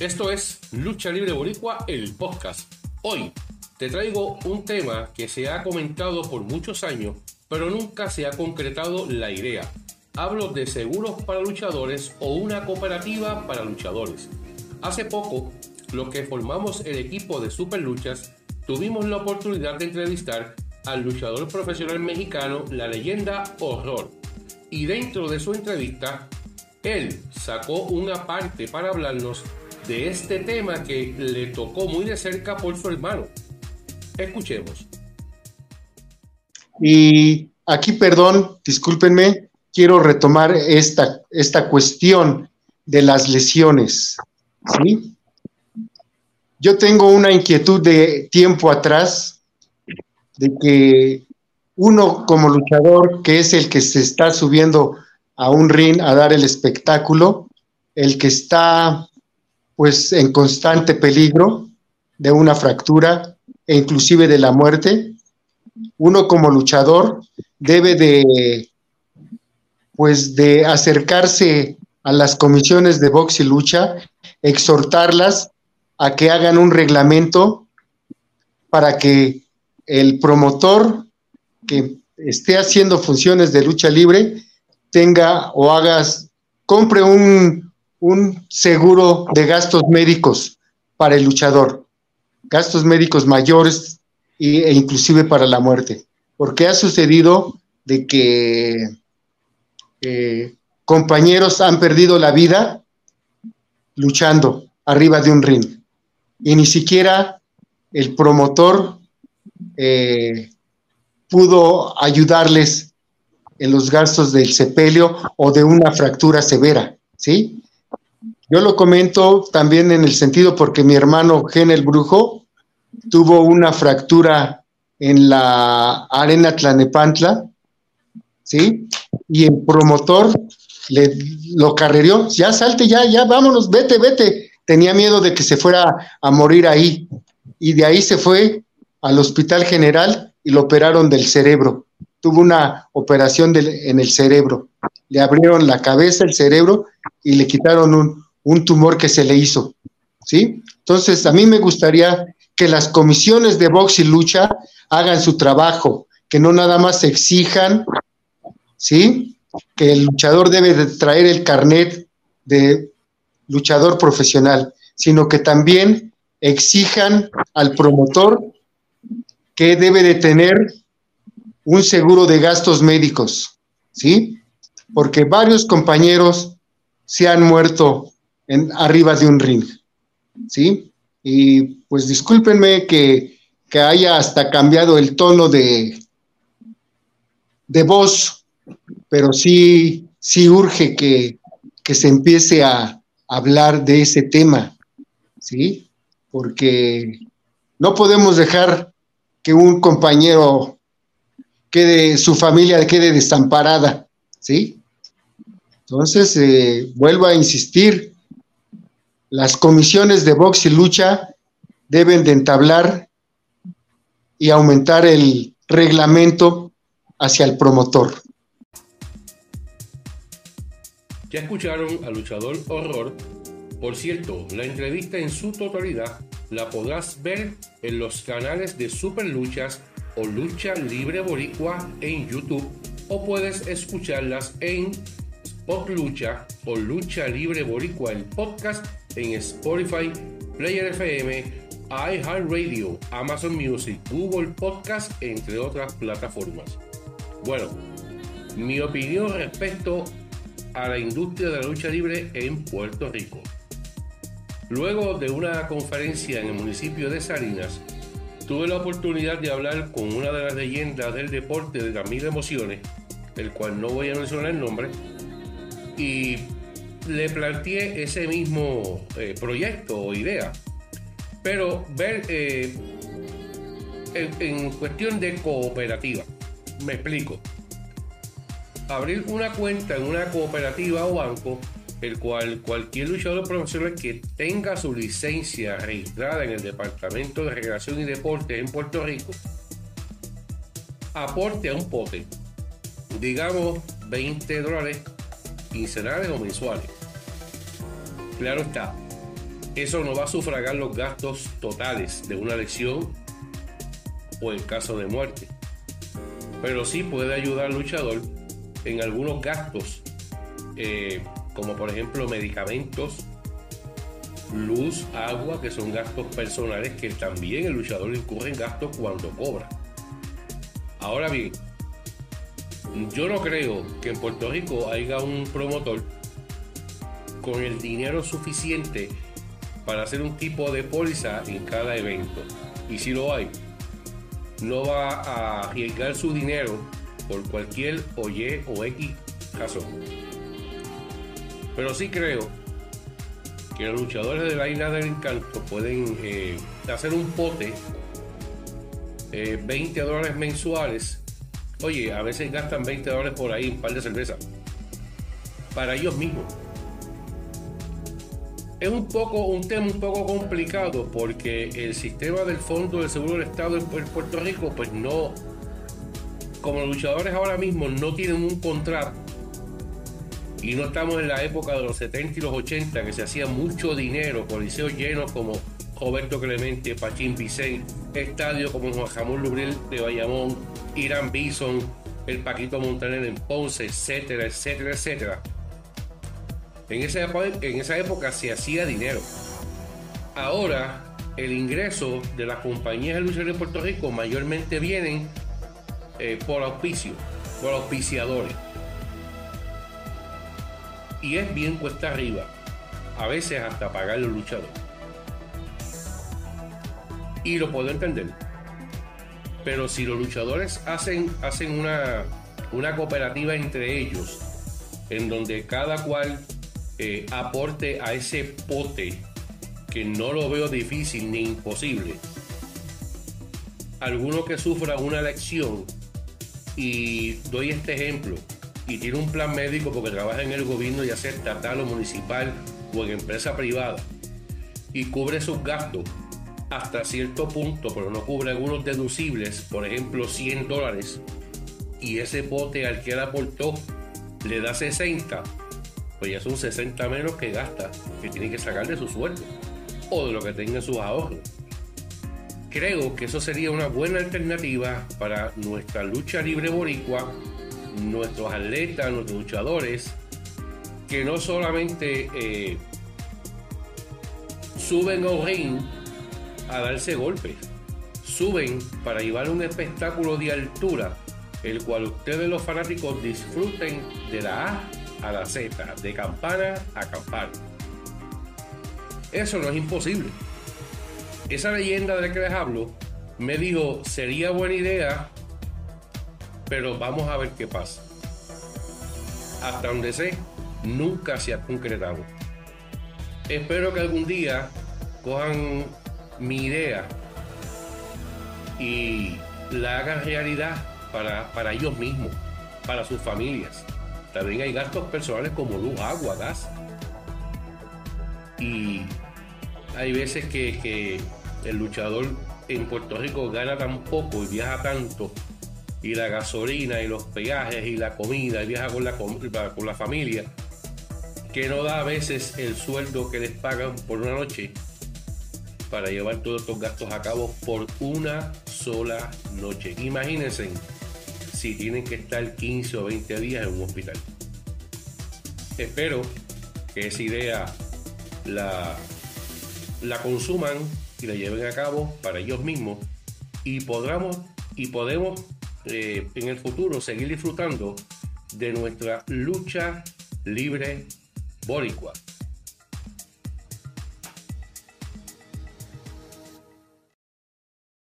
Esto es Lucha Libre Boricua, el podcast. Hoy te traigo un tema que se ha comentado por muchos años, pero nunca se ha concretado la idea. Hablo de seguros para luchadores o una cooperativa para luchadores. Hace poco, los que formamos el equipo de Super Luchas tuvimos la oportunidad de entrevistar al luchador profesional mexicano, la leyenda Horror. Y dentro de su entrevista, él sacó una parte para hablarnos de este tema que le tocó muy de cerca por su hermano. Escuchemos. Y aquí, perdón, discúlpenme, quiero retomar esta, esta cuestión de las lesiones. ¿sí? Yo tengo una inquietud de tiempo atrás de que uno como luchador, que es el que se está subiendo a un ring a dar el espectáculo, el que está pues en constante peligro de una fractura e inclusive de la muerte, uno como luchador debe de pues de acercarse a las comisiones de box y lucha, exhortarlas a que hagan un reglamento para que el promotor que esté haciendo funciones de lucha libre tenga o hagas, compre un, un seguro de gastos médicos para el luchador, gastos médicos mayores e inclusive para la muerte, porque ha sucedido de que eh, compañeros han perdido la vida luchando arriba de un ring y ni siquiera el promotor eh, pudo ayudarles en los gastos del sepelio o de una fractura severa, ¿sí? Yo lo comento también en el sentido porque mi hermano Genel Brujo tuvo una fractura en la arena Tlanepantla, ¿sí? Y el promotor lo carrerió, ya salte, ya, ya, vámonos, vete, vete. Tenía miedo de que se fuera a morir ahí. Y de ahí se fue al Hospital General y lo operaron del cerebro. Tuvo una operación en el cerebro. Le abrieron la cabeza, el cerebro y le quitaron un, un tumor que se le hizo. ¿Sí? Entonces, a mí me gustaría que las comisiones de box y lucha hagan su trabajo, que no nada más exijan, ¿sí? Que el luchador debe de traer el carnet de luchador profesional, sino que también exijan al promotor que debe de tener un seguro de gastos médicos, ¿sí? Porque varios compañeros se han muerto en, arriba de un ring. ¿Sí? Y pues discúlpenme que, haya hasta cambiado el tono de, de voz, pero sí, sí urge que, que se empiece a hablar de ese tema, ¿sí? Porque no podemos dejar que un compañero quede, su familia quede desamparada, ¿sí? Entonces, eh, vuelvo a insistir, las comisiones de box y lucha deben de entablar y aumentar el reglamento hacia el promotor. Ya escucharon al luchador horror. Por cierto, la entrevista en su totalidad la podrás ver en los canales de Super Luchas o Lucha Libre Boricua en YouTube o puedes escucharlas en Spot Lucha o Lucha Libre Boricua el podcast en Spotify, Player FM, iHeartRadio, Amazon Music, Google Podcast, entre otras plataformas. Bueno, mi opinión respecto a la industria de la lucha libre en Puerto Rico. Luego de una conferencia en el municipio de Salinas, tuve la oportunidad de hablar con una de las leyendas del deporte de las mil emociones, el cual no voy a mencionar el nombre, y le planteé ese mismo eh, proyecto o idea, pero ver eh, en, cuestión de cooperativa. Me explico. Abrir una cuenta en una cooperativa o banco, el cual cualquier luchador profesional que tenga su licencia registrada en el Departamento de Recreación y Deporte en Puerto Rico, aporte a un pote, digamos 20 dólares quincenales o mensuales. Claro está, Eso no va a sufragar los gastos totales de una lesión o en caso de muerte. Pero sí puede ayudar al luchador en algunos gastos, eh, como por ejemplo medicamentos, luz, agua, que son gastos personales que también el luchador incurre en gastos cuando cobra. Ahora bien, yo no creo que en Puerto Rico haya un promotor con el dinero suficiente para hacer un tipo de póliza en cada evento. Y si lo hay, no va a arriesgar su dinero por cualquier o Y o X razón. Pero sí creo que los luchadores de la isla del encanto pueden eh, hacer un pote, 20 eh, dólares mensuales. Oye, a veces gastan 20 dólares por ahí, un par de cerveza. Para ellos mismos. Es un poco un tema un poco complicado porque el sistema del Fondo del Seguro del Estado en Puerto Rico, pues no, como luchadores ahora mismo no tienen un contrato y no estamos en la época de los 70 y los 80 que se hacía mucho dinero, coliseos llenos como Roberto Clemente, Pachín Vicente, estadios como Juan Jamón Lubril de Bayamón, Irán Bison, el Paquito Montaner en Ponce, etcétera, etcétera, etcétera en esa, en esa época se hacía dinero. Ahora, el ingreso de las compañías de lucha de Puerto Rico mayormente vienen eh, por auspicio, por auspiciadores. Y es bien cuesta arriba, a veces hasta pagar los luchadores. Y lo puedo entender. Pero si los luchadores hacen, hacen una, una cooperativa entre ellos, en donde cada cual eh, aporte a ese pote que no lo veo difícil ni imposible. Alguno que sufra una lección y doy este ejemplo y tiene un plan médico porque trabaja en el gobierno ya sea estatal o municipal o en empresa privada y cubre sus gastos hasta cierto punto, pero no cubre algunos deducibles, por ejemplo 100 dólares, y ese pote al que él aportó le da 60, pues ya son 60 menos que gasta, que tiene que sacar de su sueldo o de lo que tenga en sus ahorros. Creo que eso sería una buena alternativa para nuestra lucha libre boricua, nuestros atletas, nuestros luchadores, que no solamente eh, suben a ring a darse golpes, suben para llevar un espectáculo de altura, el cual ustedes los fanáticos disfruten de la A a la Z, de campana a campana. Eso no es imposible. Esa leyenda de la que les hablo me dijo, sería buena idea, pero vamos a ver qué pasa. Hasta donde sé, nunca se ha concretado. Espero que algún día cojan mi idea y la hagan realidad para, para ellos mismos, para sus familias. También hay gastos personales como luz, agua, gas. Y hay veces que, el luchador en Puerto Rico gana tan poco y viaja tanto y la gasolina y los peajes y la comida y viaja con la, con la familia que no da a veces el sueldo que les pagan por una noche para llevar todos estos gastos a cabo por una sola noche. Imagínense si tienen que estar 15 o 20 días en un hospital. Espero que esa idea la, consuman y la lleven a cabo para ellos mismos y podamos y podemos eh, en el futuro seguir disfrutando de nuestra lucha libre boricua.